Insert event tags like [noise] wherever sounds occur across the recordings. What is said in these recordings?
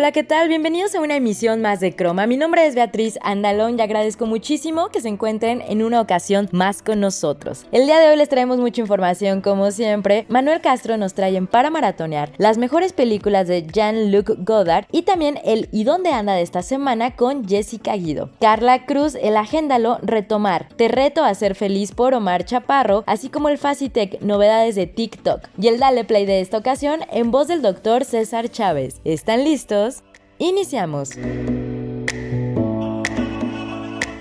Hola, ¿qué tal? Bienvenidos a una emisión más de Croma. Mi nombre es Beatriz Andalón y agradezco muchísimo que se encuentren en una ocasión más con nosotros. El día de hoy les traemos mucha información, como siempre. Manuel Castro nos trae Para Maratonear las mejores películas de Jean-Luc Godard y también el ¿Y dónde anda de esta semana con Jessica Guido. Carla Cruz, el Agéndalo, Retomar. Te reto a ser feliz por Omar Chaparro, así como el Facitec, novedades de TikTok. Y el Dale Play de esta ocasión en voz del doctor César Chávez. ¿Están listos? Iniciamos.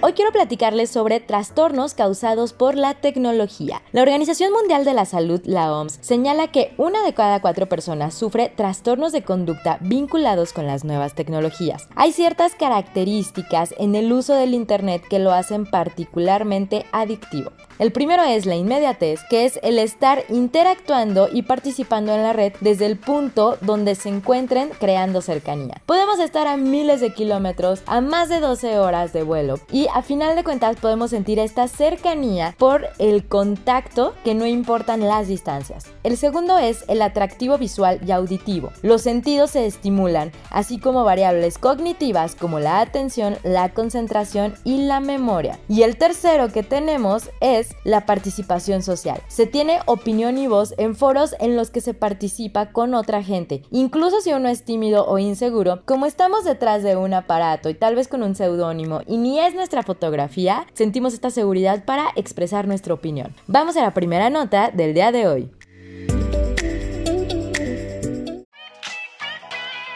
Hoy quiero platicarles sobre trastornos causados por la tecnología. La Organización Mundial de la Salud, la OMS, señala que una de cada cuatro personas sufre trastornos de conducta vinculados con las nuevas tecnologías. Hay ciertas características en el uso del Internet que lo hacen particularmente adictivo. El primero es la inmediatez, que es el estar interactuando y participando en la red desde el punto donde se encuentren creando cercanía. Podemos estar a miles de kilómetros, a más de 12 horas de vuelo y a final de cuentas podemos sentir esta cercanía por el contacto que no importan las distancias. El segundo es el atractivo visual y auditivo. Los sentidos se estimulan, así como variables cognitivas como la atención, la concentración y la memoria. Y el tercero que tenemos es la participación social. Se tiene opinión y voz en foros en los que se participa con otra gente. Incluso si uno es tímido o inseguro, como estamos detrás de un aparato y tal vez con un seudónimo y ni es nuestra fotografía, sentimos esta seguridad para expresar nuestra opinión. Vamos a la primera nota del día de hoy.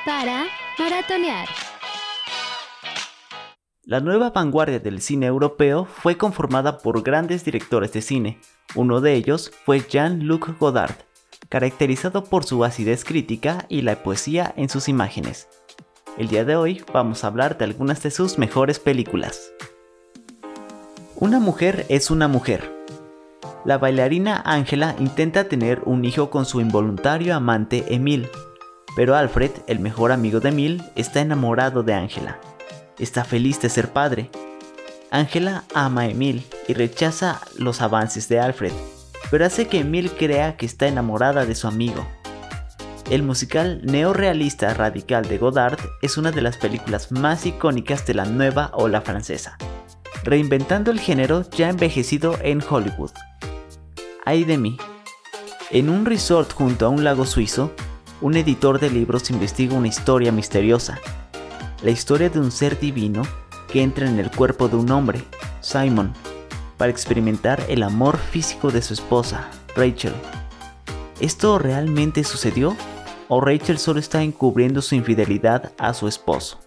Para maratonear. La nueva vanguardia del cine europeo fue conformada por grandes directores de cine. Uno de ellos fue Jean-Luc Godard, caracterizado por su acidez crítica y la poesía en sus imágenes. El día de hoy vamos a hablar de algunas de sus mejores películas. Una mujer es una mujer. La bailarina Angela intenta tener un hijo con su involuntario amante Emil, pero Alfred, el mejor amigo de Emil, está enamorado de Angela está feliz de ser padre. Angela ama a Emil y rechaza los avances de Alfred, pero hace que Emil crea que está enamorada de su amigo. El musical neorealista radical de Godard es una de las películas más icónicas de la nueva ola francesa, reinventando el género ya envejecido en Hollywood. Ay de mí. En un resort junto a un lago suizo, un editor de libros investiga una historia misteriosa la historia de un ser divino que entra en el cuerpo de un hombre, Simon, para experimentar el amor físico de su esposa, Rachel. ¿Esto realmente sucedió? ¿O Rachel solo está encubriendo su infidelidad a su esposo?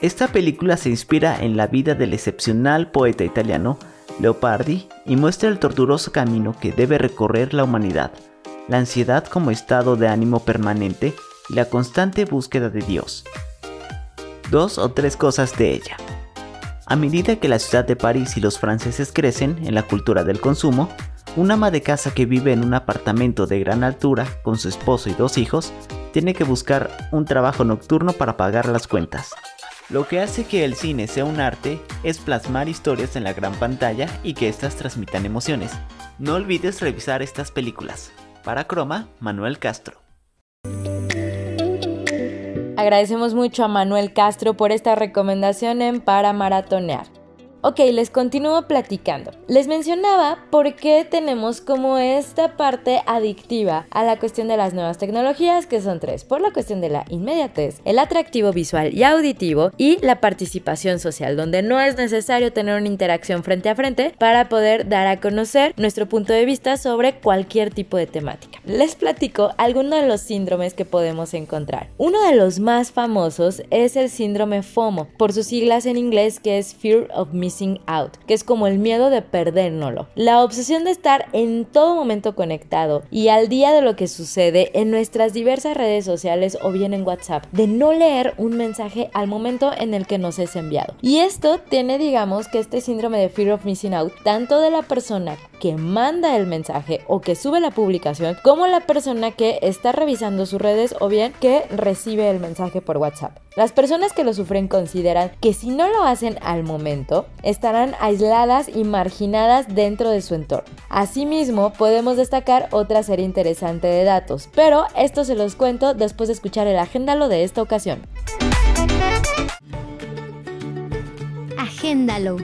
Esta película se inspira en la vida del excepcional poeta italiano Leopardi y muestra el torturoso camino que debe recorrer la humanidad, la ansiedad como estado de ánimo permanente y la constante búsqueda de Dios dos o tres cosas de ella. A medida que la ciudad de París y los franceses crecen en la cultura del consumo, un ama de casa que vive en un apartamento de gran altura con su esposo y dos hijos tiene que buscar un trabajo nocturno para pagar las cuentas. Lo que hace que el cine sea un arte es plasmar historias en la gran pantalla y que éstas transmitan emociones. No olvides revisar estas películas. Para Croma, Manuel Castro. Agradecemos mucho a Manuel Castro por esta recomendación en Para Maratonear. Ok, les continúo platicando. Les mencionaba por qué tenemos como esta parte adictiva a la cuestión de las nuevas tecnologías, que son tres. Por la cuestión de la inmediatez, el atractivo visual y auditivo y la participación social, donde no es necesario tener una interacción frente a frente para poder dar a conocer nuestro punto de vista sobre cualquier tipo de temática. Les platico algunos de los síndromes que podemos encontrar. Uno de los más famosos es el síndrome FOMO, por sus siglas en inglés que es Fear of Missing missing out, que es como el miedo de perdérnoslo. La obsesión de estar en todo momento conectado y al día de lo que sucede en nuestras diversas redes sociales o bien en WhatsApp, de no leer un mensaje al momento en el que nos es enviado. Y esto tiene, digamos, que este síndrome de fear of missing out, tanto de la persona que manda el mensaje o que sube la publicación, como la persona que está revisando sus redes o bien que recibe el mensaje por WhatsApp. Las personas que lo sufren consideran que si no lo hacen al momento, estarán aisladas y marginadas dentro de su entorno. Asimismo, podemos destacar otra serie interesante de datos, pero esto se los cuento después de escuchar el agéndalo de esta ocasión. Agéndalo.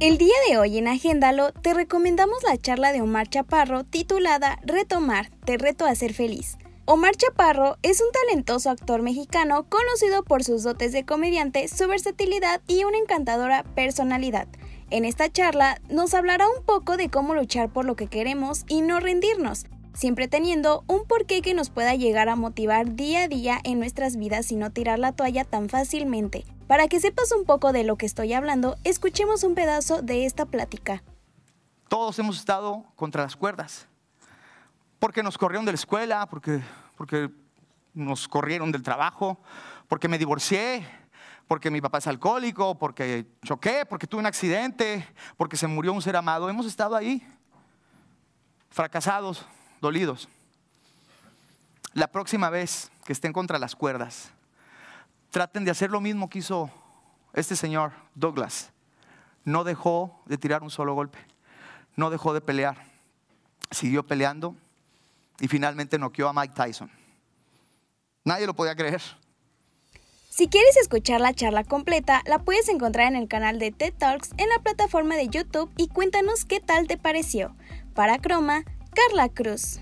El día de hoy en Agéndalo te recomendamos la charla de Omar Chaparro titulada Retomar, te reto a ser feliz. Omar Chaparro es un talentoso actor mexicano conocido por sus dotes de comediante, su versatilidad y una encantadora personalidad. En esta charla nos hablará un poco de cómo luchar por lo que queremos y no rendirnos, siempre teniendo un porqué que nos pueda llegar a motivar día a día en nuestras vidas y no tirar la toalla tan fácilmente. Para que sepas un poco de lo que estoy hablando, escuchemos un pedazo de esta plática. Todos hemos estado contra las cuerdas, porque nos corrieron de la escuela, porque, porque nos corrieron del trabajo, porque me divorcié, porque mi papá es alcohólico, porque choqué, porque tuve un accidente, porque se murió un ser amado. Hemos estado ahí, fracasados, dolidos. La próxima vez que estén contra las cuerdas, traten de hacer lo mismo que hizo este señor Douglas. No dejó de tirar un solo golpe, no dejó de pelear, siguió peleando y finalmente noqueó a Mike Tyson. Nadie lo podía creer. Si quieres escuchar la charla completa, la puedes encontrar en el canal de TED Talks en la plataforma de YouTube y cuéntanos qué tal te pareció. Para Croma, Carla Cruz.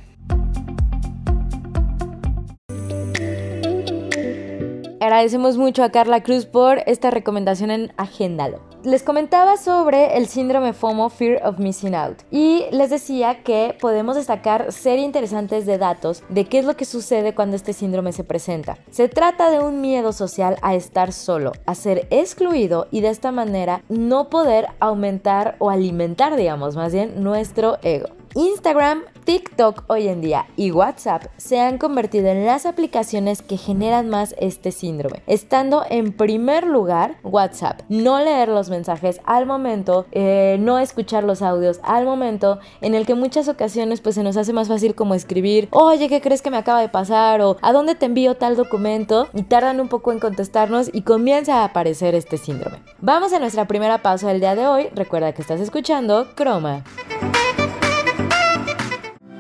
Agradecemos mucho a Carla Cruz por esta recomendación en Agéndalo. Les comentaba sobre el síndrome FOMO, Fear of Missing Out, y les decía que podemos destacar serie interesantes de datos de qué es lo que sucede cuando este síndrome se presenta. Se trata de un miedo social a estar solo, a ser excluido y de esta manera no poder aumentar o alimentar, digamos, más bien nuestro ego. Instagram, TikTok hoy en día y WhatsApp se han convertido en las aplicaciones que generan más este síndrome. Estando en primer lugar WhatsApp, no leer los mensajes al momento, eh, no escuchar los audios al momento, en el que muchas ocasiones pues se nos hace más fácil como escribir, oye, ¿qué crees que me acaba de pasar? o ¿a dónde te envío tal documento? Y tardan un poco en contestarnos y comienza a aparecer este síndrome. Vamos a nuestra primera pausa del día de hoy. Recuerda que estás escuchando Chroma.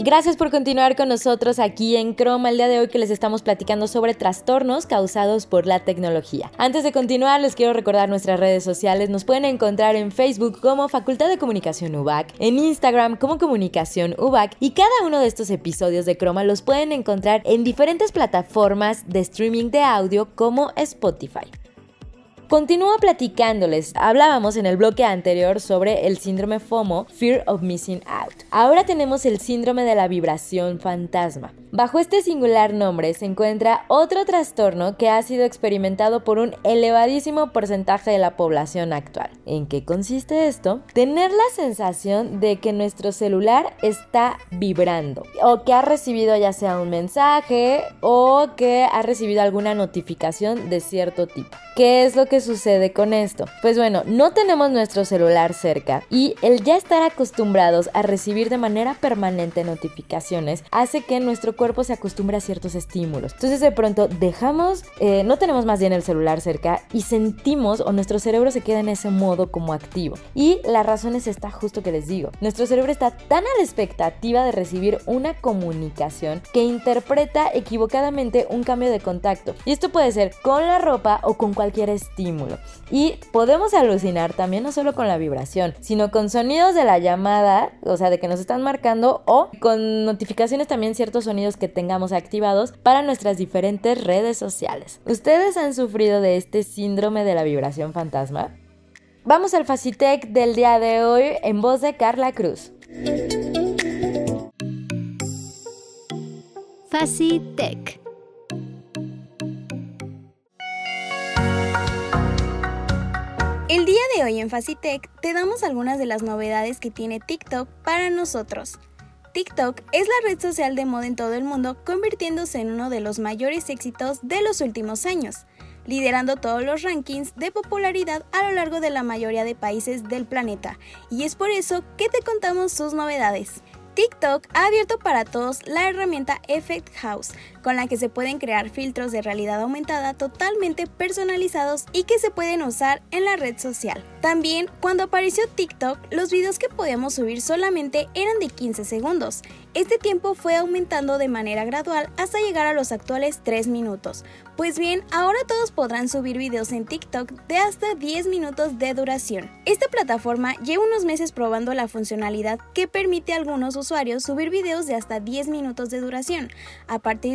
Gracias por continuar con nosotros aquí en Chroma el día de hoy que les estamos platicando sobre trastornos causados por la tecnología. Antes de continuar les quiero recordar nuestras redes sociales. Nos pueden encontrar en Facebook como Facultad de Comunicación UBAC, en Instagram como Comunicación UBAC y cada uno de estos episodios de Chroma los pueden encontrar en diferentes plataformas de streaming de audio como Spotify. Continúo platicándoles. Hablábamos en el bloque anterior sobre el síndrome FOMO, Fear of Missing Out. Ahora tenemos el síndrome de la vibración fantasma. Bajo este singular nombre se encuentra otro trastorno que ha sido experimentado por un elevadísimo porcentaje de la población actual. ¿En qué consiste esto? Tener la sensación de que nuestro celular está vibrando o que ha recibido ya sea un mensaje o que ha recibido alguna notificación de cierto tipo. ¿Qué es lo que sucede con esto? Pues bueno, no tenemos nuestro celular cerca y el ya estar acostumbrados a recibir de manera permanente notificaciones hace que nuestro cuerpo se acostumbre a ciertos estímulos. Entonces de pronto dejamos, eh, no tenemos más bien el celular cerca y sentimos o nuestro cerebro se queda en ese modo como activo. Y la razón es esta justo que les digo. Nuestro cerebro está tan a la expectativa de recibir una comunicación que interpreta equivocadamente un cambio de contacto. Y esto puede ser con la ropa o con cualquier estímulo. Y podemos alucinar también no solo con la vibración, sino con sonidos de la llamada, o sea, de que nos están marcando o con notificaciones también ciertos sonidos que tengamos activados para nuestras diferentes redes sociales. ¿Ustedes han sufrido de este síndrome de la vibración fantasma? Vamos al Facitech del día de hoy en voz de Carla Cruz. Facitech. El día de hoy en Facitech te damos algunas de las novedades que tiene TikTok para nosotros. TikTok es la red social de moda en todo el mundo, convirtiéndose en uno de los mayores éxitos de los últimos años, liderando todos los rankings de popularidad a lo largo de la mayoría de países del planeta. Y es por eso que te contamos sus novedades. TikTok ha abierto para todos la herramienta Effect House, con la que se pueden crear filtros de realidad aumentada totalmente personalizados y que se pueden usar en la red social. También, cuando apareció TikTok, los videos que podíamos subir solamente eran de 15 segundos. Este tiempo fue aumentando de manera gradual hasta llegar a los actuales 3 minutos. Pues bien, ahora todos podrán subir videos en TikTok de hasta 10 minutos de duración. Esta plataforma lleva unos meses probando la funcionalidad que permite a algunos usuarios subir videos de hasta 10 minutos de duración.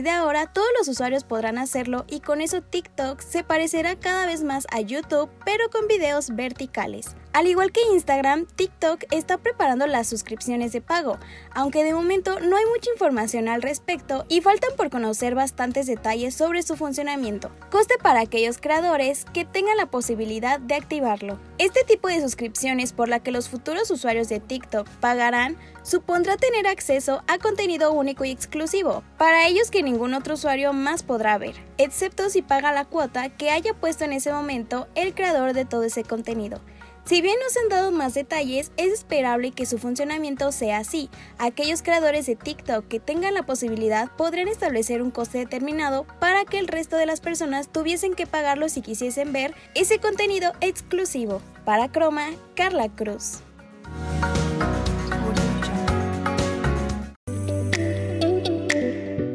De ahora, todos los usuarios podrán hacerlo y con eso TikTok se parecerá cada vez más a YouTube, pero con videos verticales. Al igual que Instagram, TikTok está preparando las suscripciones de pago, aunque de momento no hay mucha información al respecto y faltan por conocer bastantes detalles sobre su funcionamiento. Coste para aquellos creadores que tengan la posibilidad de activarlo. Este tipo de suscripciones por la que los futuros usuarios de TikTok pagarán supondrá tener acceso a contenido único y exclusivo, para ellos que ningún otro usuario más podrá ver, excepto si paga la cuota que haya puesto en ese momento el creador de todo ese contenido. Si bien no se han dado más detalles, es esperable que su funcionamiento sea así. Aquellos creadores de TikTok que tengan la posibilidad podrán establecer un coste determinado para que el resto de las personas tuviesen que pagarlo si quisiesen ver ese contenido exclusivo. Para Croma, Carla Cruz.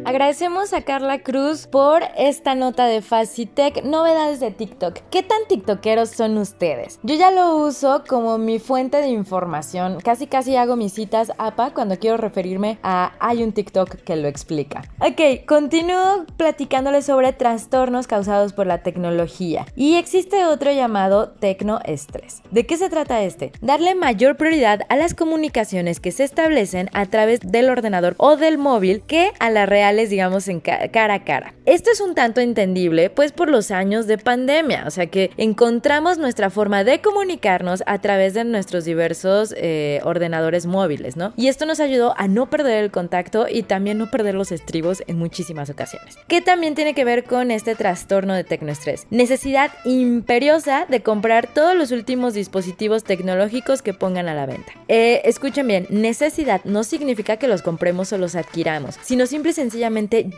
Agradecemos a Carla Cruz por esta nota de Facitech, novedades de TikTok. ¿Qué tan tiktokeros son ustedes? Yo ya lo uso como mi fuente de información. Casi casi hago mis citas APA cuando quiero referirme a hay un TikTok que lo explica. Ok, continúo platicándoles sobre trastornos causados por la tecnología. Y existe otro llamado tecnoestrés. ¿De qué se trata este? Darle mayor prioridad a las comunicaciones que se establecen a través del ordenador o del móvil que a la real digamos, en cara a cara. Esto es un tanto entendible, pues por los años de pandemia, o sea que encontramos nuestra forma de comunicarnos a través de nuestros diversos eh, ordenadores móviles, ¿no? Y esto nos ayudó a no perder el contacto y también no perder los estribos en muchísimas ocasiones. ¿Qué también tiene que ver con este trastorno de tecnoestrés? Necesidad imperiosa de comprar todos los últimos dispositivos tecnológicos que pongan a la venta. Eh, escuchen bien, necesidad no significa que los compremos o los adquiramos, sino simple y sencillamente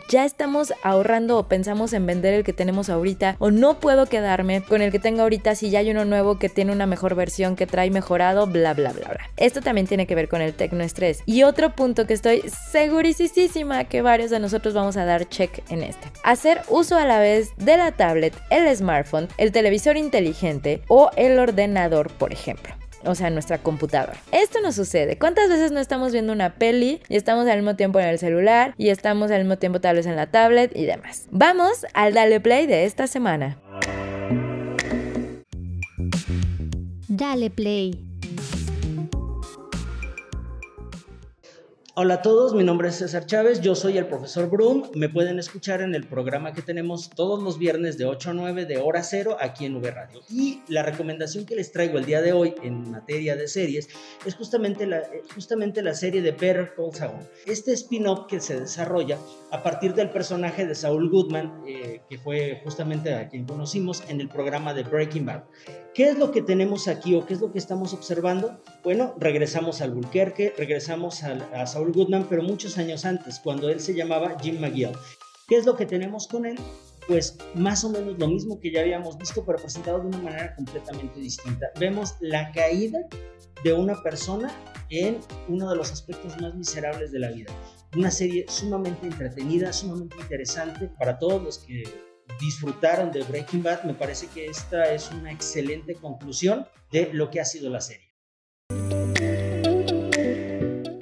ya estamos ahorrando o pensamos en vender el que tenemos ahorita o no puedo quedarme con el que tengo ahorita si ya hay uno nuevo que tiene una mejor versión que trae mejorado, bla bla bla bla. Esto también tiene que ver con el tecnoestrés. Y otro punto que estoy segurísima que varios de nosotros vamos a dar check en este. Hacer uso a la vez de la tablet, el smartphone, el televisor inteligente o el ordenador, por ejemplo o sea, nuestra computadora. Esto no sucede. ¿Cuántas veces no estamos viendo una peli y estamos al mismo tiempo en el celular y estamos al mismo tiempo tal vez en la tablet y demás? Vamos al Dale Play de esta semana. Dale Play. Hola a todos, mi nombre es César Chávez, yo soy el profesor Brum. Me pueden escuchar en el programa que tenemos todos los viernes de 8 a 9 de hora cero aquí en V Radio. Y la recomendación que les traigo el día de hoy en materia de series es justamente la, eh, justamente la serie de Better Call Saul. Este spin-off que se desarrolla a partir del personaje de Saul Goodman, eh, que fue justamente a quien conocimos en el programa de Breaking Bad. ¿Qué es lo que tenemos aquí o qué es lo que estamos observando? Bueno, regresamos al Bulquerque, regresamos a, Saul Goodman, pero muchos años antes, cuando él se llamaba Jim McGill. ¿Qué es lo que tenemos con él? Pues más o menos lo mismo que ya habíamos visto, pero presentado de una manera completamente distinta. Vemos la caída de una persona en uno de los aspectos más miserables de la vida. Una serie sumamente entretenida, sumamente interesante para todos los que disfrutaron de Breaking Bad, me parece que esta es una excelente conclusión de lo que ha sido la serie.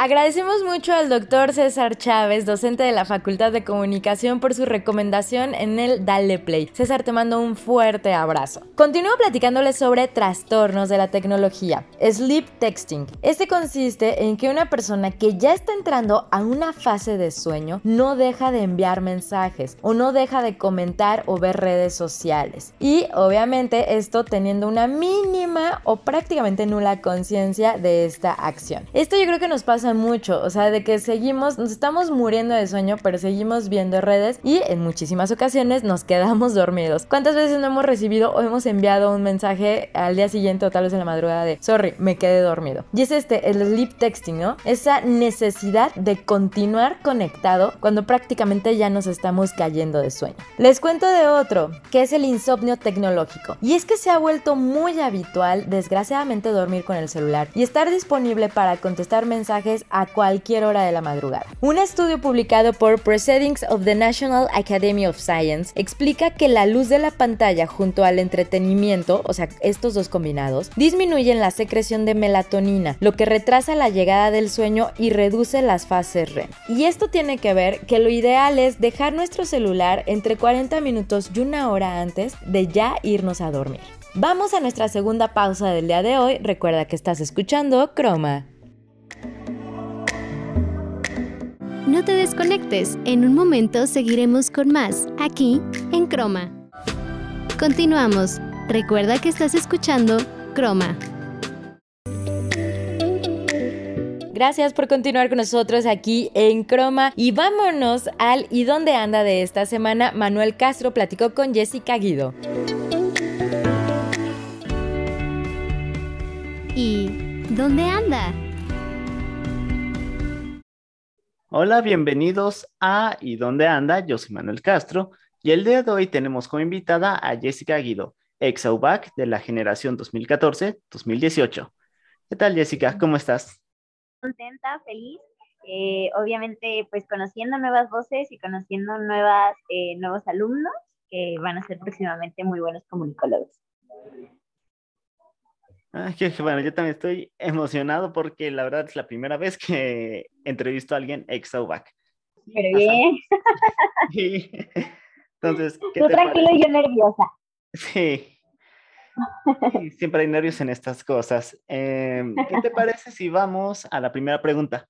Agradecemos mucho al doctor César Chávez, docente de la Facultad de Comunicación, por su recomendación en el Dale Play. César, te mando un fuerte abrazo. Continúo platicándoles sobre trastornos de la tecnología. Sleep texting. Este consiste en que una persona que ya está entrando a una fase de sueño no deja de enviar mensajes o no deja de comentar o ver redes sociales. Y obviamente esto teniendo una mínima o prácticamente nula conciencia de esta acción. Esto yo creo que nos pasa mucho, o sea, de que seguimos, nos estamos muriendo de sueño, pero seguimos viendo redes y en muchísimas ocasiones nos quedamos dormidos. ¿Cuántas veces no hemos recibido o hemos enviado un mensaje al día siguiente o tal vez en la madrugada de, sorry, me quedé dormido? Y es este, el sleep texting, ¿no? Esa necesidad de continuar conectado cuando prácticamente ya nos estamos cayendo de sueño. Les cuento de otro, que es el insomnio tecnológico. Y es que se ha vuelto muy habitual, desgraciadamente, dormir con el celular y estar disponible para contestar mensajes a cualquier hora de la madrugada. Un estudio publicado por Proceedings of the National Academy of Science explica que la luz de la pantalla junto al entretenimiento, o sea, estos dos combinados, disminuyen la secreción de melatonina, lo que retrasa la llegada del sueño y reduce las fases REM. Y esto tiene que ver que lo ideal es dejar nuestro celular entre 40 minutos y una hora antes de ya irnos a dormir. Vamos a nuestra segunda pausa del día de hoy. Recuerda que estás escuchando Croma. No te desconectes, en un momento seguiremos con más, aquí en Croma. Continuamos, recuerda que estás escuchando Croma. Gracias por continuar con nosotros aquí en Croma y vámonos al ¿Y dónde anda de esta semana? Manuel Castro platicó con Jessica Guido. ¿Y dónde anda? Hola, bienvenidos a ¿Y dónde anda? Yo soy Manuel Castro y el día de hoy tenemos como invitada a Jessica Guido, ex AUBAC de la generación 2014-2018. ¿Qué tal Jessica? ¿Cómo estás? Contenta, feliz. Eh, obviamente, pues conociendo nuevas voces y conociendo nuevas, eh, nuevos alumnos que van a ser próximamente muy buenos comunicólogos. Ay, bueno, yo también estoy emocionado porque la verdad es la primera vez que entrevisto a alguien ex UBAC. Pero bien. [laughs] Sí. Entonces, ¿qué Tú tranquilo y yo nerviosa. Sí. Siempre hay nervios en estas cosas. Em, ¿Qué te parece si vamos a la primera pregunta?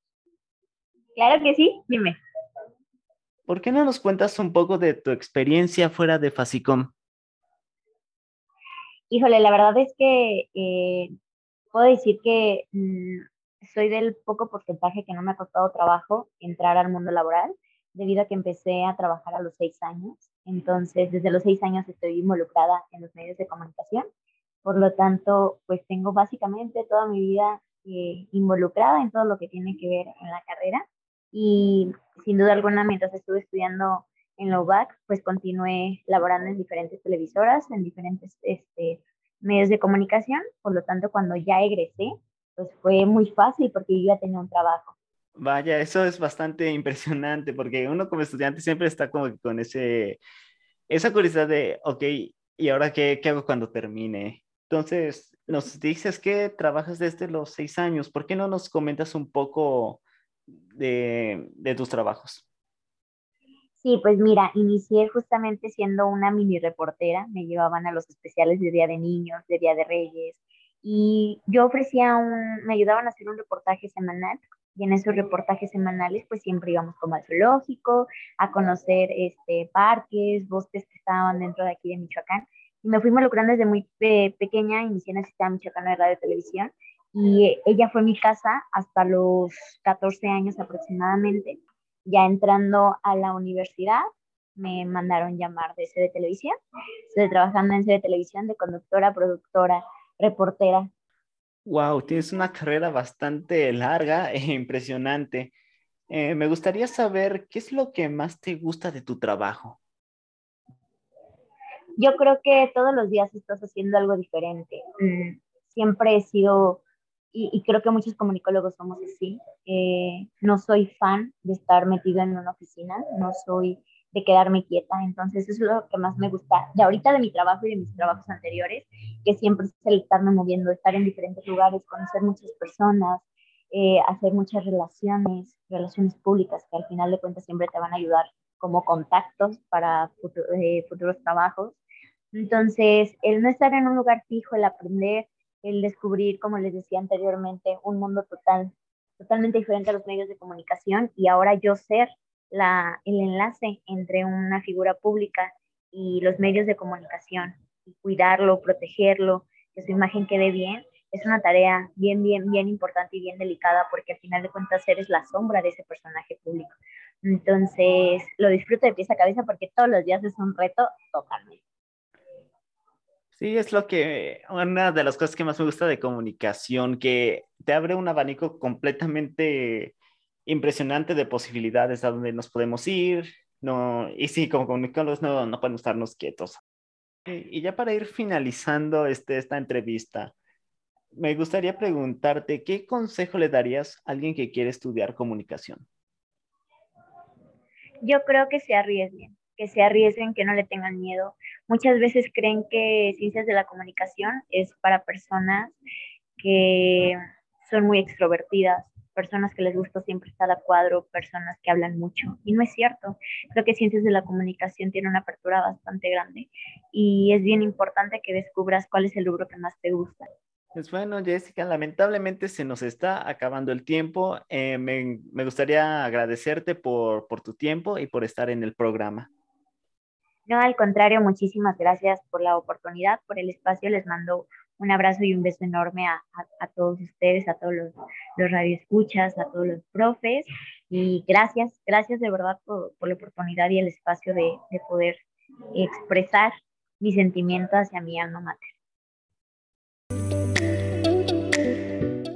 Claro que sí, dime. ¿Por qué no nos cuentas un poco de tu experiencia fuera de Fasicom? Híjole, la verdad es que eh, puedo decir que mm, soy del poco porcentaje que no me ha costado trabajo entrar al mundo laboral, debido a que empecé a trabajar a los seis años. Entonces, desde los seis años estoy involucrada en los medios de comunicación. Por lo tanto, pues tengo básicamente toda mi vida eh, involucrada en todo lo que tiene que ver en la carrera. Y sin duda alguna, mientras estuve estudiando en la UBAC, pues continué laborando en diferentes televisoras, en diferentes este, medios de comunicación. Por lo tanto, cuando ya egresé, pues fue muy fácil porque yo ya tenía un trabajo. Vaya, eso es bastante impresionante porque uno como estudiante siempre está como con ese, esa curiosidad de, ok, ¿y ahora qué, qué hago cuando termine? Entonces, nos dices que trabajas desde los seis años. ¿Por qué no nos comentas un poco de, de tus trabajos? Sí, pues mira, inicié justamente siendo una mini reportera, me llevaban a los especiales de Día de Niños, de Día de Reyes, y yo ofrecía un, me ayudaban a hacer un reportaje semanal, y en esos reportajes semanales pues siempre íbamos como al zoológico, a conocer este, parques, bosques que estaban dentro de aquí de Michoacán, y me fui involucrando desde muy pequeña, inicié en el sistema michoacano de radio y televisión, y ella fue mi casa hasta los 14 años aproximadamente, ya entrando a la universidad, me mandaron llamar de sede de televisión. Estoy trabajando en sede de televisión de conductora, productora, reportera. Wow, tienes una carrera bastante larga [laughs] e impresionante. Eh, me gustaría saber qué es lo que más te gusta de tu trabajo. Yo creo que todos los días estás haciendo algo diferente. Mm, siempre he sido y, creo que muchos comunicólogos somos así. Eh, no soy fan de estar metido en una oficina, no soy de quedarme quieta, entonces eso es lo que más me gusta de ahorita de mi trabajo y de mis trabajos anteriores, que siempre es el estarme moviendo, estar en diferentes lugares, conocer muchas personas, eh, hacer muchas relaciones, relaciones públicas que al final de cuentas siempre te van a ayudar como contactos para eh, futuros trabajos. Entonces, el no estar en un lugar fijo, el aprender, el descubrir, como les decía anteriormente, un mundo total, totalmente diferente a los medios de comunicación y ahora yo ser la, el enlace entre una figura pública y los medios de comunicación y cuidarlo, protegerlo, que su imagen quede bien, es una tarea bien, bien, bien importante y bien delicada porque al final de cuentas eres la sombra de ese personaje público. Entonces, lo disfruto de pieza a cabeza porque todos los días es un reto totalmente. Sí, es lo que, una de las cosas que más me gusta de comunicación, que te abre un abanico completamente impresionante de posibilidades a donde nos podemos ir, no, y sí, como comunicadores no, no podemos estarnos quietos. Y, ya para ir finalizando este, esta entrevista, me gustaría preguntarte, ¿qué consejo le darías a alguien que quiere estudiar comunicación? Yo creo que se arriesguen que se arriesguen, que no le tengan miedo. Muchas veces creen que ciencias de la comunicación es para personas que son muy extrovertidas, personas que les gusta siempre estar a cuadro, personas que hablan mucho. Y no es cierto. Creo que ciencias de la comunicación tiene una apertura bastante grande y es bien importante que descubras cuál es el rubro que más te gusta. Pues bueno, Jessica, lamentablemente se nos está acabando el tiempo. Eh, me, me, gustaría agradecerte por, por tu tiempo y por estar en el programa. No, al contrario, muchísimas gracias por la oportunidad, por el espacio. Les mando un abrazo y un beso enorme a, todos ustedes, a todos los, los, radioescuchas, a todos los profes. Y gracias, gracias de verdad por, por la oportunidad y el espacio de, de poder expresar mi sentimiento hacia mi alma mater.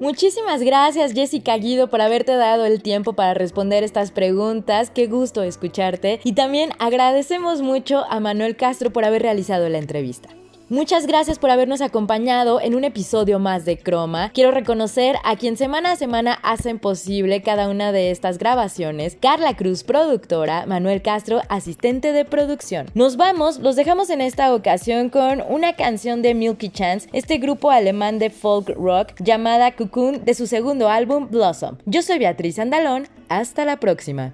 Muchísimas gracias Jessica Guido por haberte dado el tiempo para responder estas preguntas. Qué gusto escucharte. Y también agradecemos mucho a Manuel Castro por haber realizado la entrevista. Muchas gracias por habernos acompañado en un episodio más de Croma. Quiero reconocer a quien semana a semana hacen posible cada una de estas grabaciones. Carla Cruz, productora, Manuel Castro, asistente de producción. Nos vamos, los dejamos en esta ocasión con una canción de Milky Chance, este grupo alemán de folk rock llamada Cocoon de su segundo álbum Blossom. Yo soy Beatriz Andalón, hasta la próxima.